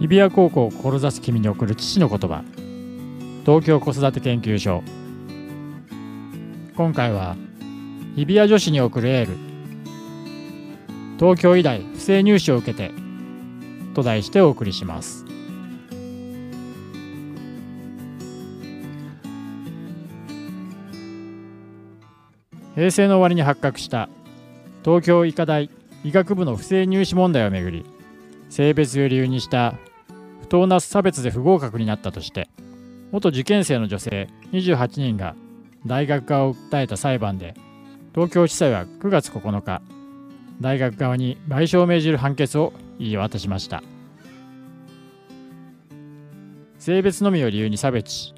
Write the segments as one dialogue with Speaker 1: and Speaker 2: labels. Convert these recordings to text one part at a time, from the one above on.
Speaker 1: 日比谷高校を志す君に送る父の言葉。東京子育て研究所。今回は日比谷女子に送るエール。東京医大不正入試を受けてと題してお送りします。平成の終わりに発覚した東京医科大医学部の不正入試問題をめぐり性別を理由にした当な差別で不合格になったとして元受験生の女性28人が大学側を訴えた裁判で東京地裁は9月9日大学側に賠償を命じる判決を言い渡しました。性別のみを理由に差別し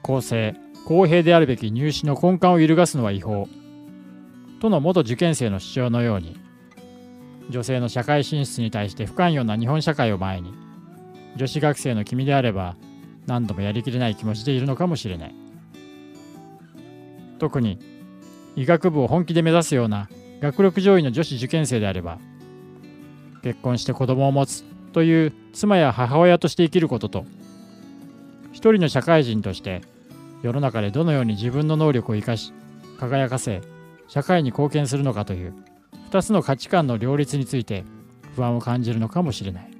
Speaker 1: 公正公平であるべき入試の根幹を揺るがすのは違法との元受験生の主張のように女性の社会進出に対して不寛容な日本社会を前に女子学生の君であれば何度もやりきれない気持ちでいるのかもしれない。特に医学部を本気で目指すような学力上位の女子受験生であれば結婚して子供を持つという妻や母親として生きることと一人の社会人として世の中でどのように自分の能力を生かし輝かせ社会に貢献するのかという2つの価値観の両立について不安を感じるのかもしれない。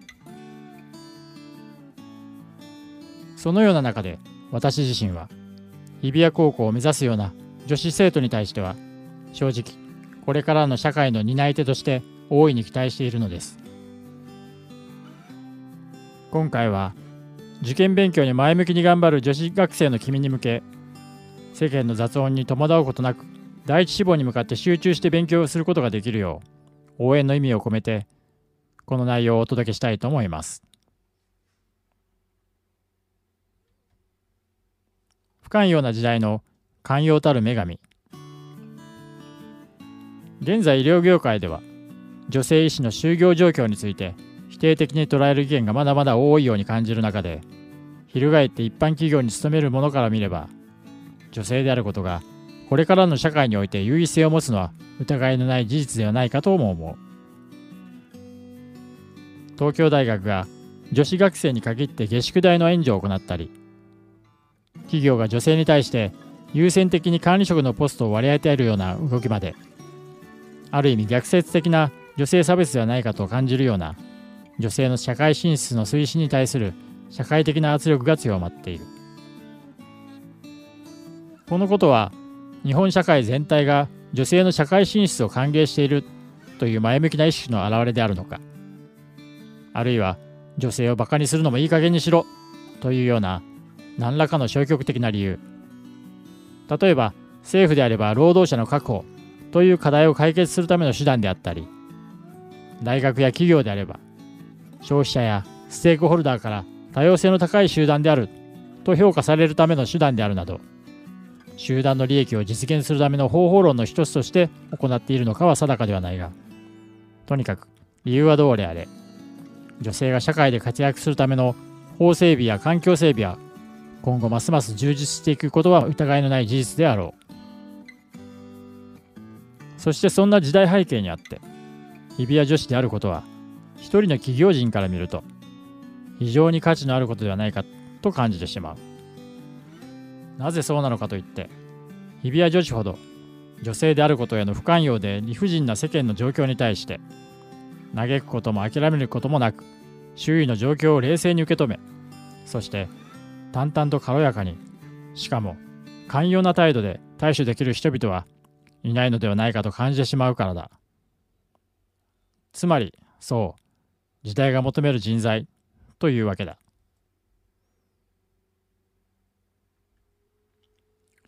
Speaker 1: そのような中で私自身は日比谷高校を目指すような女子生徒に対しては正直これからの社会の担い手として大いに期待しているのです。今回は受験勉強に前向きに頑張る女子学生の君に向け世間の雑音に戸惑うことなく第一志望に向かって集中して勉強することができるよう応援の意味を込めてこの内容をお届けしたいと思います。不寛容な時代の寛容たる女神。現在医療業界では女性医師の就業状況について否定的に捉える意見がまだまだ多いように感じる中で翻って一般企業に勤める者から見れば女性であることがこれからの社会において優位性を持つのは疑いのない事実ではないかとも思う。東京大学が女子学生に限って下宿代の援助を行ったり企業が女性に対して優先的に管理職のポストを割り当てるような動きまである意味逆説的な女性差別ではないかと感じるような女性の社会進出の推進に対する社会的な圧力が強まっている。このことは日本社会全体が女性の社会進出を歓迎しているという前向きな意識の表れであるのかあるいは女性を馬鹿にするのもいい加減にしろというような何らかの消極的な理由。例えば政府であれば労働者の確保という課題を解決するための手段であったり大学や企業であれば消費者やステークホルダーから多様性の高い集団であると評価されるための手段であるなど集団の利益を実現するための方法論の一つとして行っているのかは定かではないがとにかく理由はどうであれ女性が社会で活躍するための法整備や環境整備は今後ますます充実していくことは疑いのない事実であろう。そしてそんな時代背景にあって日比谷女子であることは一人の企業人から見ると非常に価値のあることではないかと感じてしまう。なぜそうなのかといって日比谷女子ほど女性であることへの不寛容で理不尽な世間の状況に対して嘆くことも諦めることもなく周囲の状況を冷静に受け止めそして淡々と軽やかに。しかも寛容な態度で対処できる人々はいないのではないかと感じてしまうからだ。つまりそう時代が求める人材というわけだ。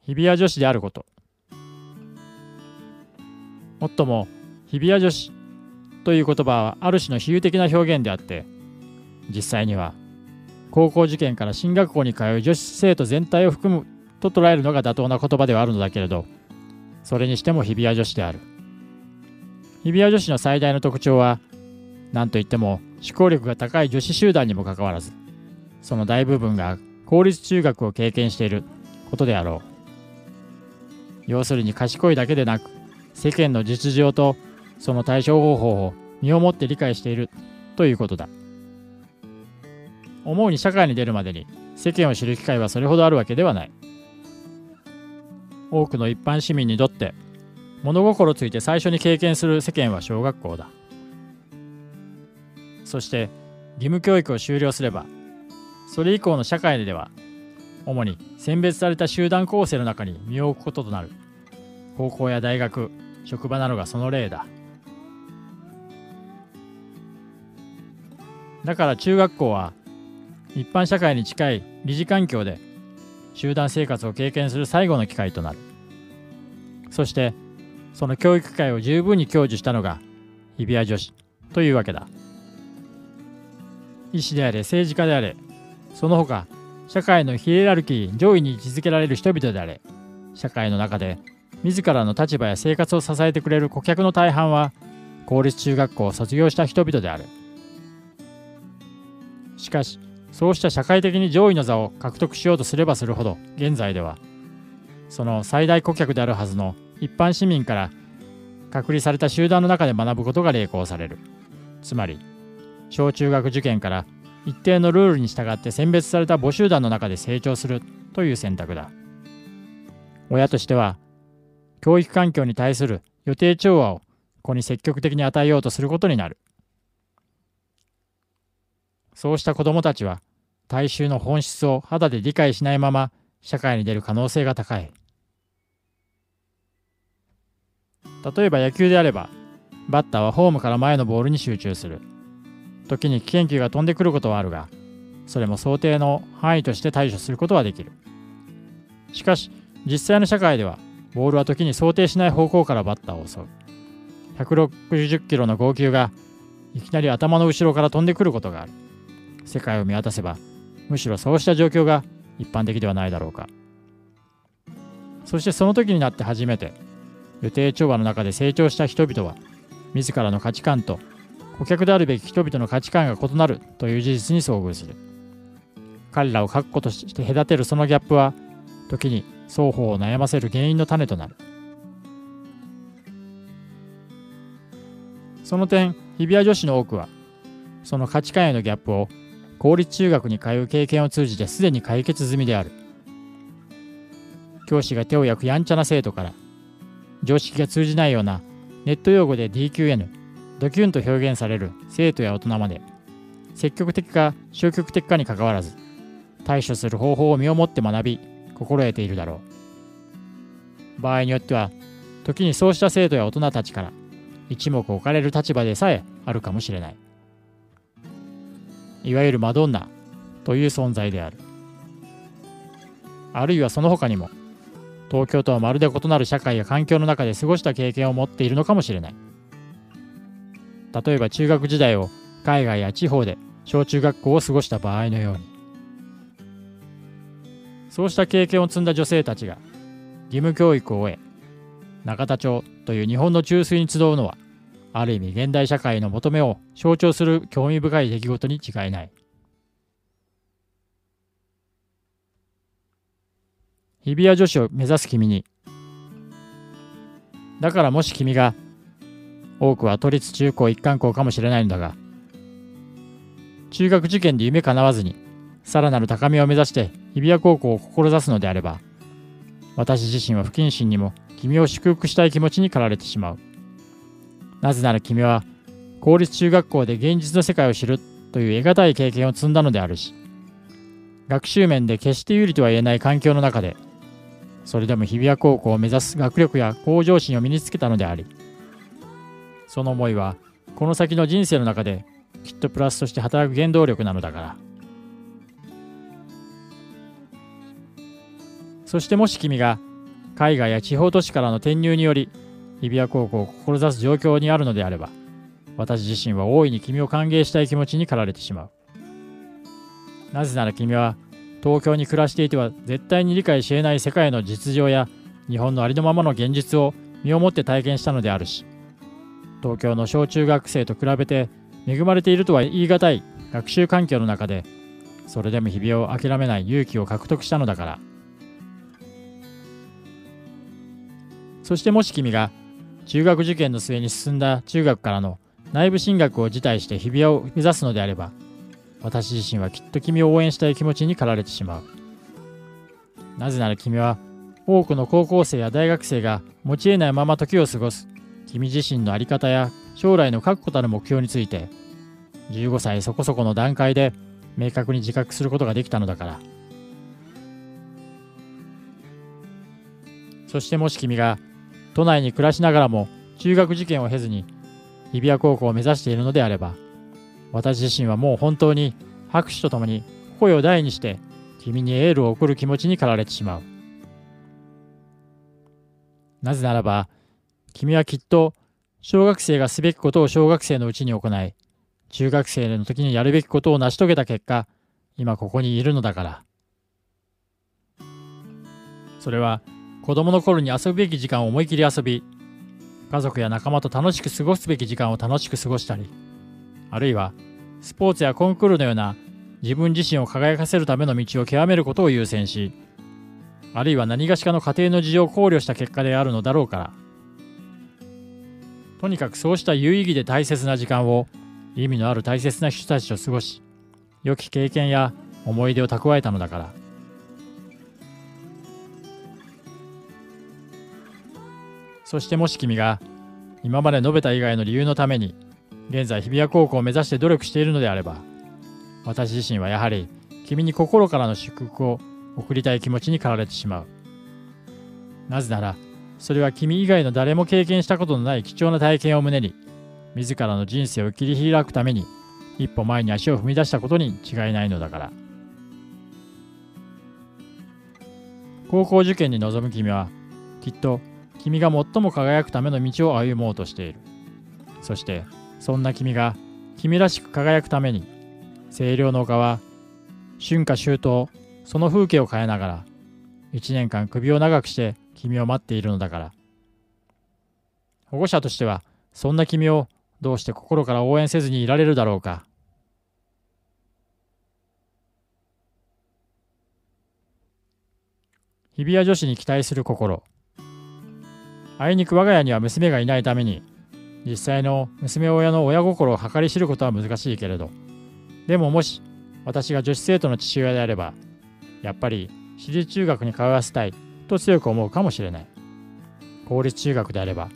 Speaker 1: 日比谷女子であること。もっとも日比谷女子という言葉はある種の比喩的な表現であって実際には高校受験から進学校に通う女子生徒全体を含むと捉えるのが妥当な言葉ではあるのだけれどそれにしても日比谷女子である。日比谷女子の最大の特徴は何といっても思考力が高い女子集団にもかかわらずその大部分が公立中学を経験していることであろう。要するに賢いだけでなく世間の実情とその対処方法を身をもって理解しているということだ。思うに社会に出るまでに世間を知る機会はそれほどあるわけではない。多くの一般市民にとって物心ついて最初に経験する世間は小学校だ。そして義務教育を修了すればそれ以降の社会では主に選別された集団構成の中に身を置くこととなる。高校や大学職場などがその例だ。だから中学校は一般社会に近い理事環境で集団生活を経験する最後の機会となる。そしてその教育機会を十分に享受したのが日比谷女子というわけだ。医師であれ政治家であれその他社会のヒエラルキー上位に位置づけられる人々であれ社会の中で自らの立場や生活を支えてくれる顧客の大半は公立中学校を卒業した人々である。しかしそうした社会的に上位の座を獲得しようとすればするほど現在ではその最大顧客であるはずの一般市民から隔離された集団の中で学ぶことが励行される。つまり小中学受験から一定のルールに従って選別された母集団の中で成長するという選択だ。親としては教育環境に対する予定調和を子に積極的に与えようとすることになる。そうした子どもたちは大衆の本質を肌で理解しないまま社会に出る可能性が高い。例えば野球であればバッターはホームから前のボールに集中する。時に危険球が飛んでくることはあるがそれも想定の範囲として対処することはできる。しかし実際の社会ではボールは時に想定しない方向からバッターを襲う。160キロの号球がいきなり頭の後ろから飛んでくることがある。世界を見渡せばむしろそうした状況が一般的ではないだろうか。そしてその時になって初めて予定調和の中で成長した人々は自らの価値観と顧客であるべき人々の価値観が異なるという事実に遭遇する。彼らを確固として隔てるそのギャップは時に双方を悩ませる原因の種となる。その点日比谷女子の多くはその価値観へのギャップを公立中学に通う経験を通じてすでに解決済みである。教師が手を焼くやんちゃな生徒から常識が通じないようなネット用語で DQN ドキュンと表現される生徒や大人まで積極的か消極的かにかかわらず対処する方法を身をもって学び心得ているだろう。場合によっては時にそうした生徒や大人たちから一目置かれる立場でさえあるかもしれない。いわゆるマドンナという存在である。あるいはその他にも東京とはまるで異なる社会や環境の中で過ごした経験を持っているのかもしれない。例えば中学時代を海外や地方で小中学校を過ごした場合のように。そうした経験を積んだ女性たちが義務教育を終え永田町という日本の中枢に集うのはある意味現代社会の求めを象徴する興味深い出来事に違いない。日比谷女子を目指す君にだからもし君が多くは都立中高一貫校かもしれないのだが中学受験で夢叶わずにさらなる高みを目指して日比谷高校を志すのであれば私自身は不謹慎にも君を祝福したい気持ちに駆られてしまう。なぜなら君は公立中学校で現実の世界を知るという得難い経験を積んだのであるし学習面で決して有利とは言えない環境の中でそれでも日比谷高校を目指す学力や向上心を身につけたのでありその思いはこの先の人生の中できっとプラスとして働く原動力なのだから。そしてもし君が海外や地方都市からの転入により日比谷高校を志す状況にあるのであれば私自身は大いに君を歓迎したい気持ちに駆られてしまう。なぜなら君は東京に暮らしていては絶対に理解し得ない世界の実情や日本のありのままの現実を身をもって体験したのであるし東京の小中学生と比べて恵まれているとは言い難い学習環境の中でそれでも日々を諦めない勇気を獲得したのだから。そしてもし君が中学受験の末に進んだ中学からの内部進学を辞退して日比谷を目指すのであれば私自身はきっと君を応援したい気持ちに駆られてしまう。なぜなら君は多くの高校生や大学生が持ち得ないまま時を過ごす君自身の在り方や将来の確固たる目標について15歳そこそこの段階で明確に自覚することができたのだから。そしてもし君が都内に暮らしながらも中学受験を経ずに日比谷高校を目指しているのであれば私自身はもう本当に拍手とともに声を大にして君にエールを送る気持ちに駆られてしまう。なぜならば君はきっと小学生がすべきことを小学生のうちに行い中学生の時にやるべきことを成し遂げた結果今ここにいるのだから。それは子供の頃に遊ぶべき時間を思い切り遊び家族や仲間と楽しく過ごすべき時間を楽しく過ごしたりあるいはスポーツやコンクールのような自分自身を輝かせるための道を極めることを優先しあるいは何がしかの家庭の事情を考慮した結果であるのだろうから。とにかくそうした有意義で大切な時間を意味のある大切な人たちと過ごし良き経験や思い出を蓄えたのだから。そしてもし君が今まで述べた以外の理由のために現在日比谷高校を目指して努力しているのであれば私自身はやはり君に心からの祝福を送りたい気持ちに駆られてしまう。なぜならそれは君以外の誰も経験したことのない貴重な体験を胸に自らの人生を切り開くために一歩前に足を踏み出したことに違いないのだから。高校受験に臨む君はきっと君が最も輝くための道を歩もうとしている。そしてそんな君が君らしく輝くために清涼の丘は春夏秋冬その風景を変えながら一年間首を長くして君を待っているのだから。保護者としてはそんな君をどうして心から応援せずにいられるだろうか。日比谷女子に期待する心。あいにく我が家には娘がいないために実際の娘親の親心を計り知ることは難しいけれどでももし私が女子生徒の父親であればやっぱり私立中学に通わせたいと強く思うかもしれない。公立中学であれば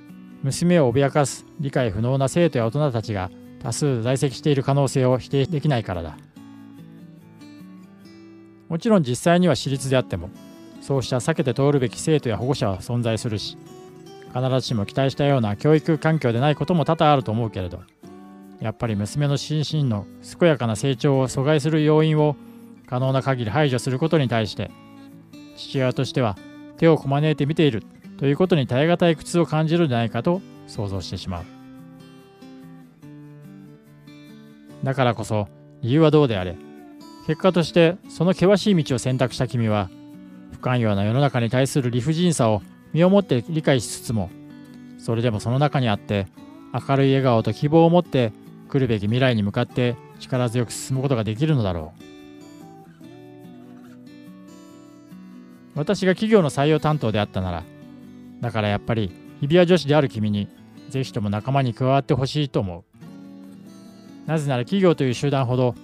Speaker 1: 娘を脅かす理解不能な生徒や大人たちが多数在籍している可能性を否定できないからだ。もちろん実際には私立であってもそうした避けて通るべき生徒や保護者は存在するし必ずしも期待したような教育環境でないことも多々あると思うけれどやっぱり娘の心身の健やかな成長を阻害する要因を可能な限り排除することに対して父親としては手をこまねいて見ているということに耐え難い苦痛を感じるんじゃないかと想像してしまう。だからこそ理由はどうであれ結果としてその険しい道を選択した君は不寛容な世の中に対する理不尽さを身をもって理解しつつもそれでもその中にあって明るい笑顔と希望を持って来るべき未来に向かって力強く進むことができるのだろう。私が企業の採用担当であったならだからやっぱり日比谷女子である君にぜひとも仲間に加わってほしいと思う。なぜなら企業という集団ほど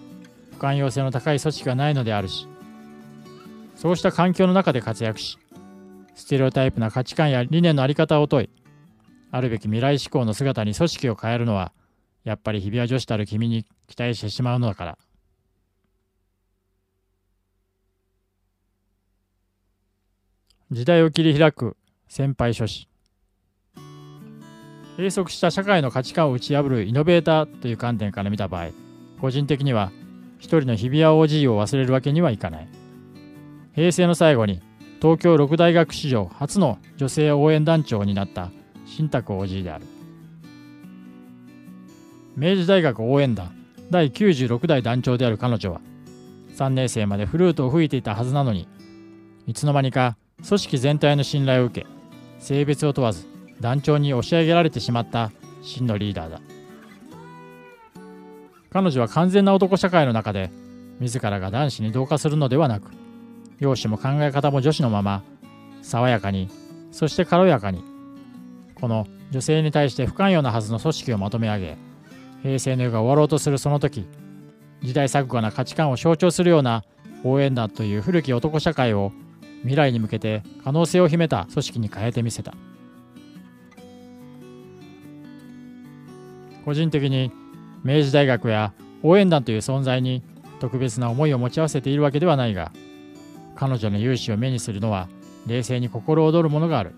Speaker 1: 不寛容性の高い組織がないのであるしそうした環境の中で活躍しステレオタイプな価値観や理念の在り方を問い、あるべき未来志向の姿に組織を変えるのは、やっぱり日比谷女子たる君に期待してしまうのだから。時代を切り開く先輩書士。閉塞した社会の価値観を打ち破るイノベーターという観点から見た場合、個人的には一人の日比谷 OG を忘れるわけにはいかない。平成の最後に東京六大学史上初の女性応援団長になった新宅 OG である。明治大学応援団第96代団長である彼女は3年生までフルートを吹いていたはずなのにいつの間にか組織全体の信頼を受け性別を問わず団長に押し上げられてしまった真のリーダーだ。彼女は完全な男社会の中で自らが男子に同化するのではなく容姿も考え方も女子のまま爽やかにそして軽やかにこの女性に対して不寛容なはずの組織をまとめ上げ平成の世が終わろうとするその時時代錯誤な価値観を象徴するような応援団という古き男社会を未来に向けて可能性を秘めた組織に変えてみせた。個人的に明治大学や応援団という存在に特別な思いを持ち合わせているわけではないが彼女の勇姿を目にするのは冷静に心躍るものがある。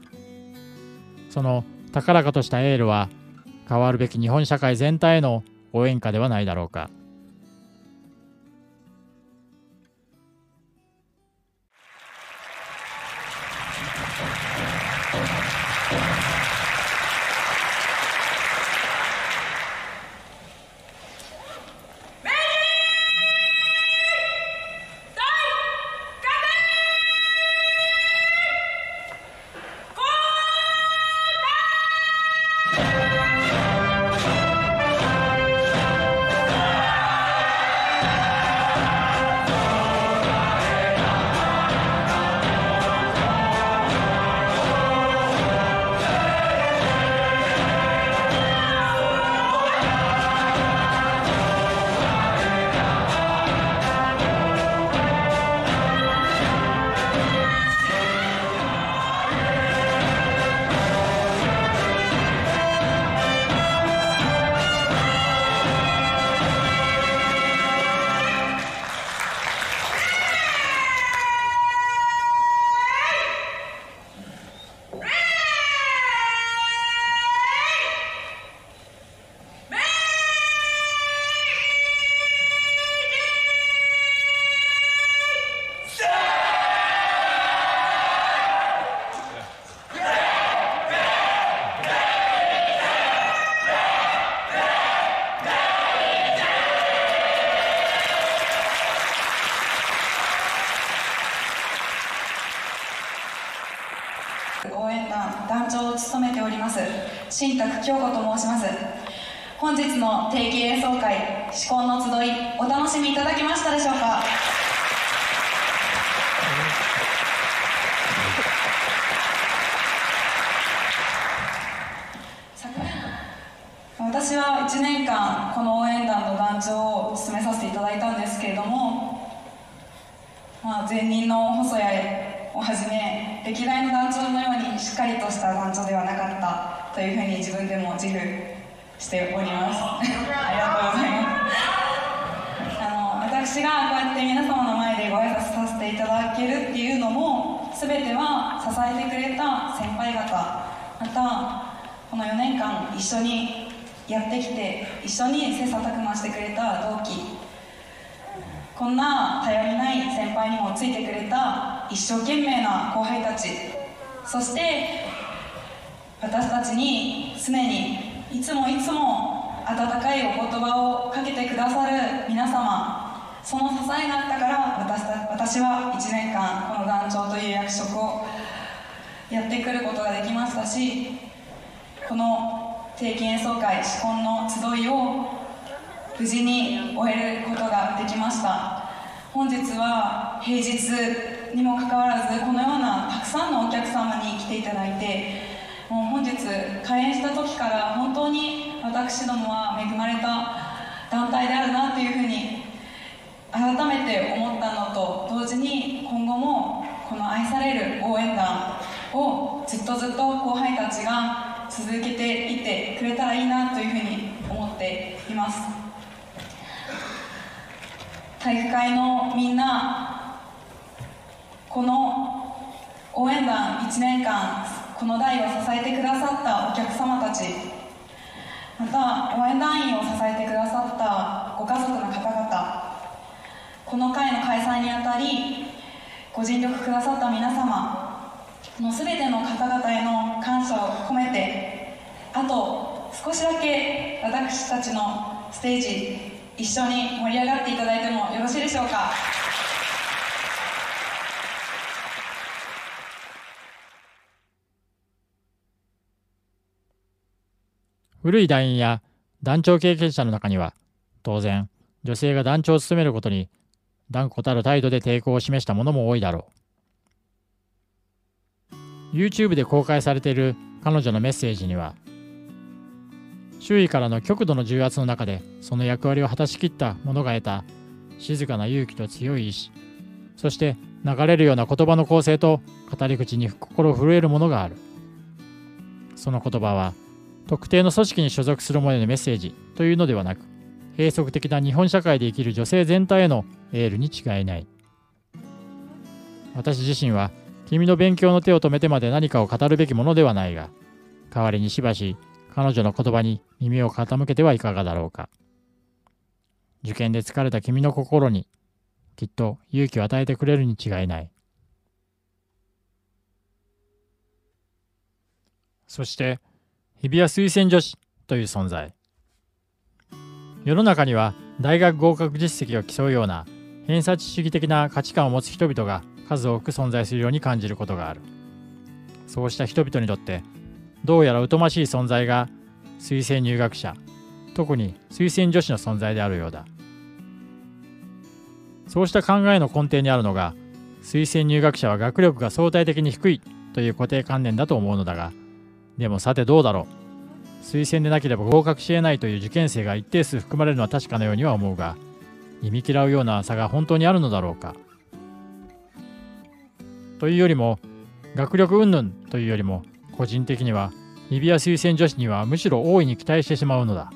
Speaker 1: その高らかとしたエールは変わるべき日本社会全体への応援歌ではないだろうか。
Speaker 2: 新宅京子と申します。本日の定期演奏会至婚の集いお楽しみいただけましたでしょうか？私は1年間この応援団の団長を務めさせていただいたんですけれども、まあ、前任の細谷をはじめ歴代の団長のようにしっかりとした団長ではなかった。というふうに自分でも自負しております。ありがとうございます。あの私がこうやって皆様の前でご挨拶させていただけるっていうのも全ては支えてくれた先輩方またこの4年間一緒にやってきて一緒に切磋琢磨してくれた同期こんな頼りない先輩にもついてくれた一生懸命な後輩たちそして私たちに常にいつもいつも温かいお言葉をかけてくださる皆様。その支えがあったから私私は1年間この団長という役職をやってくることができましたしこの定期演奏会至婚の集いを無事に終えることができました。本日は平日にもかかわらずこのようなたくさんのお客様に来ていただいてもう本日開演した時から本当に私どもは恵まれた団体であるなというふうに改めて思ったのと同時に今後もこの愛される応援団をずっとずっと後輩たちが続けていってくれたらいいなというふうに思っています。体育会のみんなこの応援団1年間この代を支えてくださったお客様たち。また応援団員を支えてくださったご家族の方々。この会の開催にあたりご尽力くださった皆様の全ての方々への感謝を込めてあと少しだけ私たちのステージ一緒に盛り上がっていただいてもよろしいでしょうか。
Speaker 1: 古い団員や団長経験者の中には当然女性が団長を務めることに断固たる態度で抵抗を示した者も多いだろう。YouTube で公開されている彼女のメッセージには周囲からの極度の重圧の中でその役割を果たしきった者が得た静かな勇気と強い意志そして流れるような言葉の構成と語り口に心震えるものがある。その言葉は特定の組織に所属する者へのメッセージというのではなく閉塞的な日本社会で生きる女性全体へのエールに違いない。私自身は君の勉強の手を止めてまで何かを語るべきものではないが代わりにしばし彼女の言葉に耳を傾けてはいかがだろうか。受験で疲れた君の心にきっと勇気を与えてくれるに違いない。そして日比谷推薦女子という存在。世の中には大学合格実績を競うような偏差値主義的な価値観を持つ人々が数多く存在するように感じることがある。そうした人々にとってどうやら疎ましい存在が推薦入学者特に推薦女子の存在であるようだ。そうした考えの根底にあるのが推薦入学者は学力が相対的に低いという固定観念だと思うのだがでもさてどうだろう。推薦でなければ合格し得ないという受験生が一定数含まれるのは確かなようには思うが忌み嫌うような差が本当にあるのだろうか。というよりも学力云々というよりも個人的には日比谷推薦女子にはむしろ大いに期待してしまうのだ。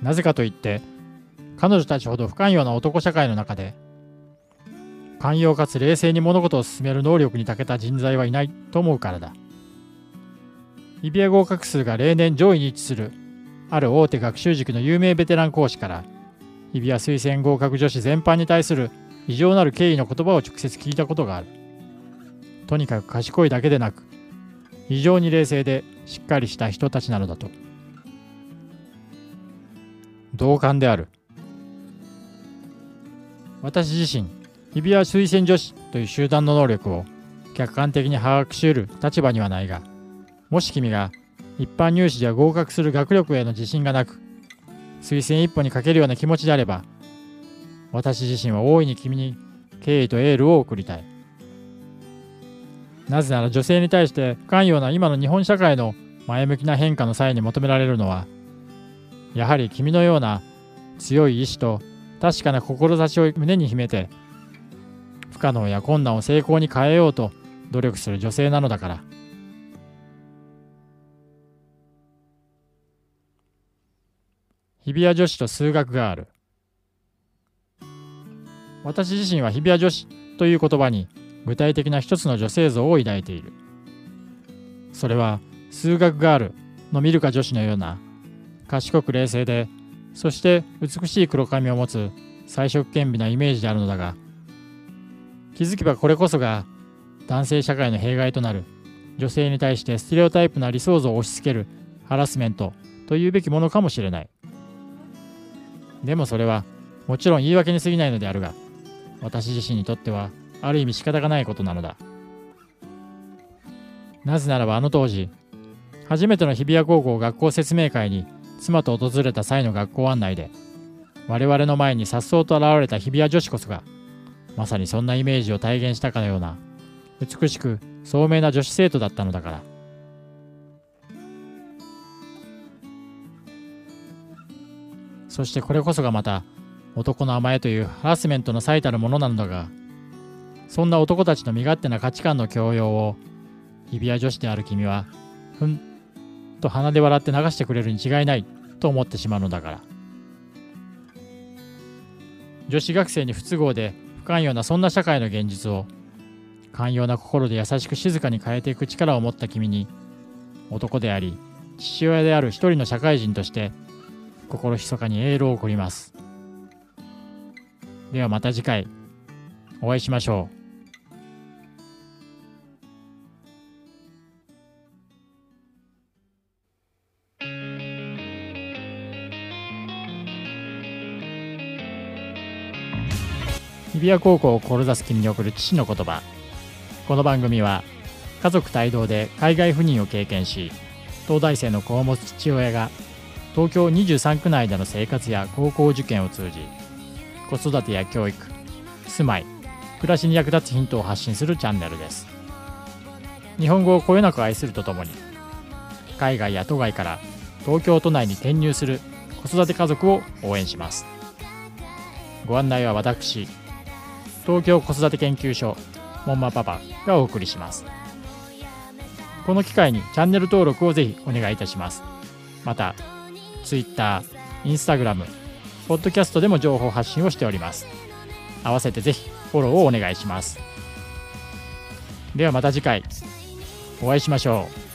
Speaker 1: なぜかといって彼女たちほど不寛容な男社会の中で寛容かつ冷静に物事を進める能力に長けた人材はいないと思うからだ。日比谷合格数が例年上位に位置するある大手学習塾の有名ベテラン講師から日比谷推薦合格女子全般に対する異常なる敬意の言葉を直接聞いたことがある。とにかく賢いだけでなく非常に冷静でしっかりした人たちなのだと。同感である。私自身日比谷推薦女子という集団の能力を客観的に把握しうる。立場にはないがもし君が一般入試では合格する学力への自信がなく推薦一歩にかけるような気持ちであれば私自身は大いに君に敬意とエールを送りたい。なぜなら女性に対して不寛容な今の日本社会の前向きな変化の際に求められるのはやはり君のような強い意志と確かな志を胸に秘めて不可能や困難を成功に変えようと努力する女性なのだから。日比谷女子と数学がある。私自身は日比谷女子という言葉に具体的な一つの女性像を抱いている。それは数学ガールのミルカ女子のような賢く冷静でそして美しい黒髪を持つ彩色兼備なイメージであるのだが気づけばこれこそが男性社会の弊害となる。女性に対してステレオタイプな理想像を押し付けるハラスメントというべきものかもしれない。でもそれはもちろん言い訳に過ぎないのであるが私自身にとってはある意味仕方がないことなのだ。なぜならばあの当時初めての日比谷高校学校説明会に妻と訪れた際の学校案内で我々の前に颯爽と現れた日比谷女子こそがまさにそんなイメージを体現したかのような美しく聡明な女子生徒だったのだから。そしてこれこそがまた男の甘えというハラスメントの最たるものなのだがそんな男たちの身勝手な価値観の強要を日比谷女子である君はふんと鼻で笑って流してくれるに違いないと思ってしまうのだから。女子学生に不都合で寛容なそんな社会の現実を寛容な心で優しく静かに変えていく力を持った君に男であり父親である一人の社会人として心密かにエールを送ります。ではまた次回。お会いしましょう。日比谷高校を志す君に送る父の言葉この番組は家族帯同で海外赴任を経験し東大生の子を持つ父親が東京23区内での生活や高校受験を通じ子育てや教育住まい暮らしに役立つヒントを発信するチャンネルです。日本語をこよなく愛するとともに海外や都外から東京都内に転入する子育て家族を応援します。ご案内は私東京子育て研究所モンマパパがお送りします。この機会にチャンネル登録をぜひお願いいたします。また Twitter、Instagram、ポッドキャストでも情報発信をしております。合わせてぜひフォローをお願いします。ではまた次回お会いしましょう。